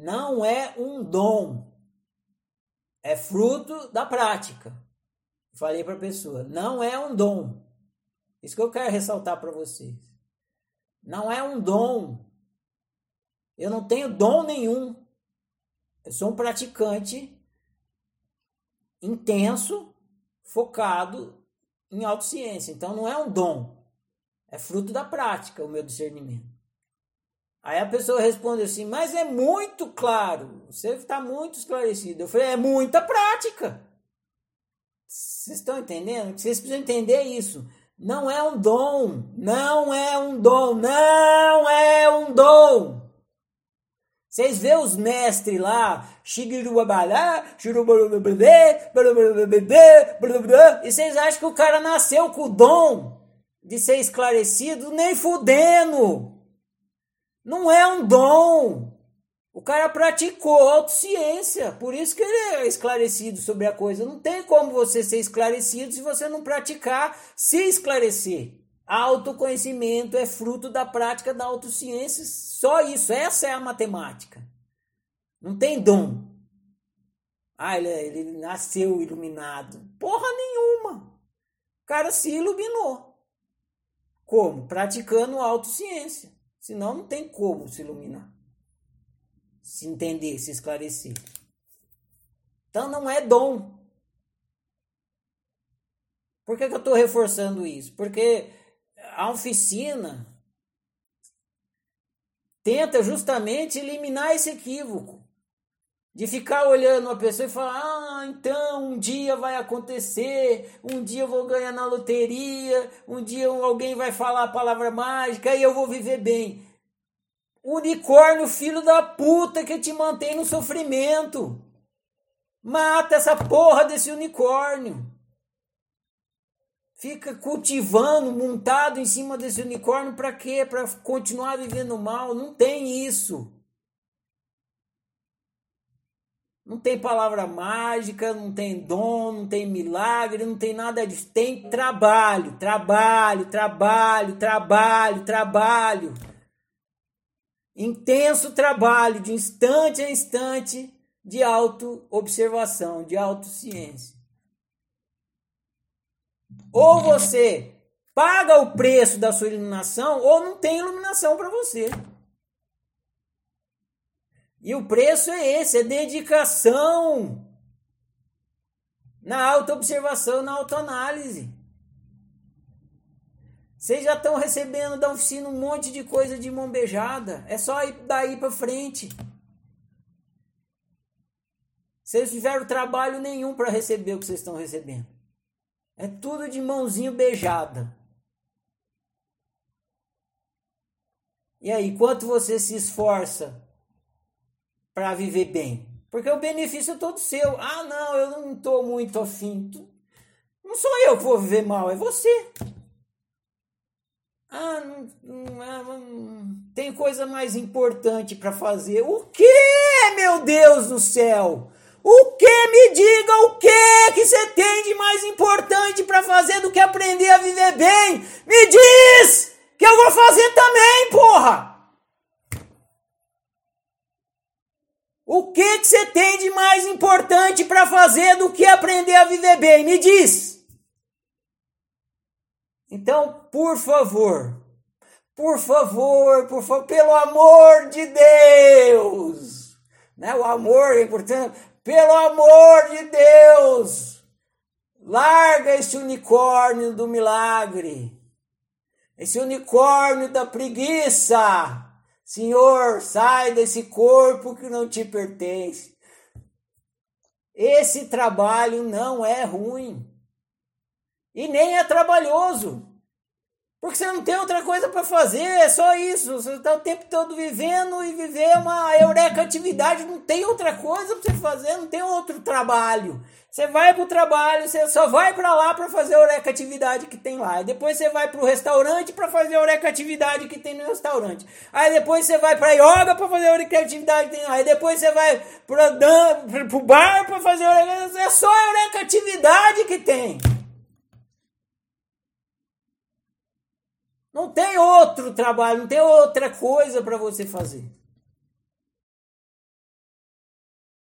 não é um dom. É fruto da prática. Falei para a pessoa, não é um dom. Isso que eu quero ressaltar para vocês. Não é um dom. Eu não tenho dom nenhum. Eu sou um praticante intenso, focado em autociência. Então não é um dom. É fruto da prática o meu discernimento. Aí a pessoa responde assim, mas é muito claro, você está muito esclarecido. Eu falei, é muita prática. Vocês estão entendendo? Vocês precisam entender isso. Não é um dom, não é um dom, não é um dom. Vocês vê os mestres lá, e vocês acham que o cara nasceu com o dom de ser esclarecido? Nem fudendo. Não é um dom. O cara praticou autociência, por isso que ele é esclarecido sobre a coisa. Não tem como você ser esclarecido se você não praticar se esclarecer. Autoconhecimento é fruto da prática da autociência, só isso, essa é a matemática. Não tem dom. Ah, ele, ele nasceu iluminado. Porra nenhuma. O cara se iluminou. Como? Praticando autociência. Senão não tem como se iluminar. Se entender, se esclarecer. Então não é dom. Por que, que eu estou reforçando isso? Porque a oficina tenta justamente eliminar esse equívoco de ficar olhando uma pessoa e falar: ah, então um dia vai acontecer, um dia eu vou ganhar na loteria, um dia alguém vai falar a palavra mágica e eu vou viver bem. Unicórnio, filho da puta que te mantém no sofrimento. Mata essa porra desse unicórnio. Fica cultivando, montado em cima desse unicórnio para quê? Para continuar vivendo mal? Não tem isso. Não tem palavra mágica, não tem dom, não tem milagre, não tem nada disso. Tem trabalho, trabalho, trabalho, trabalho, trabalho. Intenso trabalho de instante a instante de auto-observação, de autociência. Ou você paga o preço da sua iluminação, ou não tem iluminação para você. E o preço é esse, é dedicação na autoobservação, na autoanálise. Vocês já estão recebendo da oficina um monte de coisa de mão beijada. É só ir daí para frente. Vocês tiveram trabalho nenhum para receber o que vocês estão recebendo. É tudo de mãozinho beijada. E aí, quanto você se esforça para viver bem. Porque o benefício é todo seu. Ah, não, eu não estou muito afim. Não sou eu que vou viver mal, é você. Ah, não, não, não, tem coisa mais importante para fazer. O que, meu Deus do céu? O que? Me diga o que que você tem de mais importante para fazer do que aprender a viver bem? Me diz que eu vou fazer também, porra! O que, que você tem de mais importante para fazer do que aprender a viver bem? Me diz. Então, por favor, por favor, por favor, pelo amor de Deus, né? O amor é importante. Pelo amor de Deus, larga esse unicórnio do milagre, esse unicórnio da preguiça Senhor, sai desse corpo que não te pertence. Esse trabalho não é ruim. E nem é trabalhoso. Porque você não tem outra coisa para fazer, é só isso. Você está o tempo todo vivendo e viver uma eureka atividade, não tem outra coisa para você fazer, não tem outro trabalho. Você vai para o trabalho, você só vai para lá para fazer a eureka atividade que tem lá. E depois você vai para o restaurante para fazer a eureka atividade que tem no restaurante. Aí depois você vai para yoga para fazer a eureka atividade que tem lá. Aí depois você vai para o bar para fazer a eureka... É só a eureka atividade que tem. Não tem outro trabalho, não tem outra coisa para você fazer.